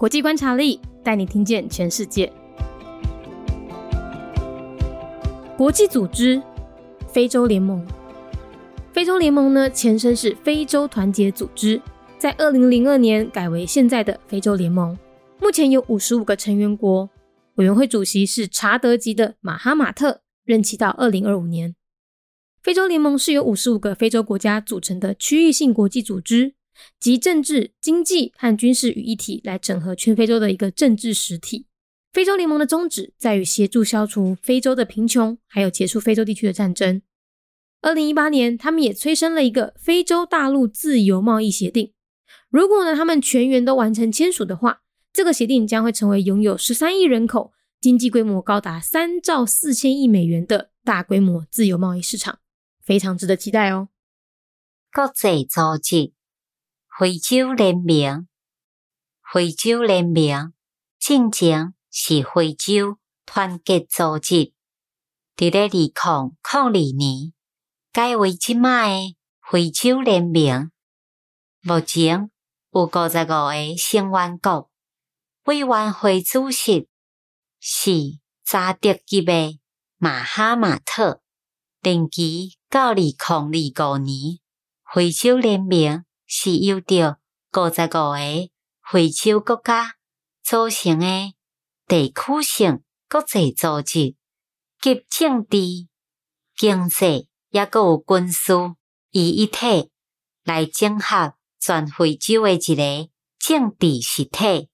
国际观察力带你听见全世界。国际组织，非洲联盟。非洲联盟呢，前身是非洲团结组织，在二零零二年改为现在的非洲联盟。目前有五十五个成员国，委员会主席是查德籍的马哈马特，任期到二零二五年。非洲联盟是由五十五个非洲国家组成的区域性国际组织，集政治、经济和军事于一体，来整合全非洲的一个政治实体。非洲联盟的宗旨在于协助消除非洲的贫穷，还有结束非洲地区的战争。二零一八年，他们也催生了一个非洲大陆自由贸易协定。如果呢，他们全员都完成签署的话，这个协定将会成为拥有十三亿人口、经济规模高达三兆四千亿美元的大规模自由贸易市场。非常值得期待哦！国际组织非洲联盟，非洲联盟正前是非洲团结组织，伫咧二零零二年改为即卖非洲联盟。目前有五十五个成员国，委员会主席是查德级的马哈马特，定期。到二零二五年，非洲联盟是由着五十五个非洲国家组成的地区性国际组织，及政治、经济也阁有军事于一体，来整合全非洲的一个政治实体。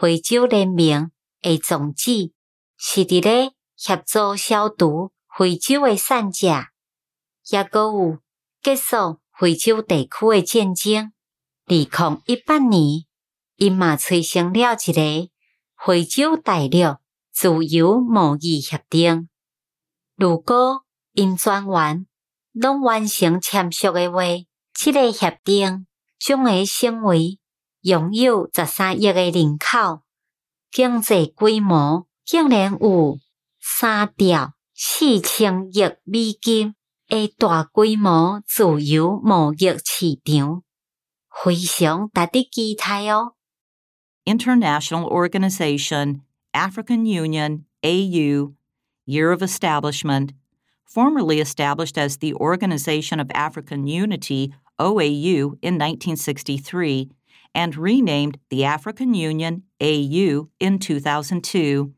非洲人民的宗旨是伫咧协助消除非洲的散者。也阁有结束非洲地区诶战争。二零一八年，因嘛催生了一个非洲大陆自由贸易协定。如果因全员拢完成签署诶话，这个协定将会成为拥有十三亿诶人口、经济规模竟然有三兆四千亿美金。诶大规模自由贸易市场，非常值得期待哦。International Organization, African Union, AU, Year of Establishment, formerly established as the Organization of African Unity, OAU, in 1963, and renamed the African Union, AU, in 2002.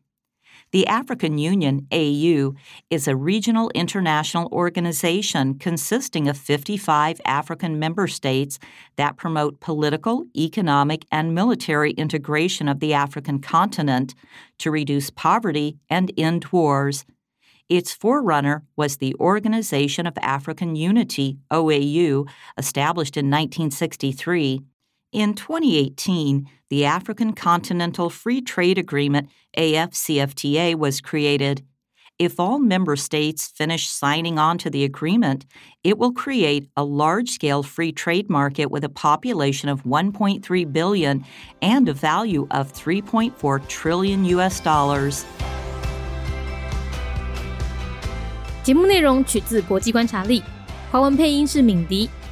the African Union, AU, is a regional international organization consisting of 55 African member states that promote political, economic, and military integration of the African continent to reduce poverty and end wars. Its forerunner was the Organization of African Unity, OAU, established in 1963. In 2018, the African Continental Free Trade Agreement, AFCFTA, was created. If all member states finish signing on to the agreement, it will create a large scale free trade market with a population of 1.3 billion and a value of 3.4 trillion US dollars. 节目内容取自国际观察力，华文配音是敏迪。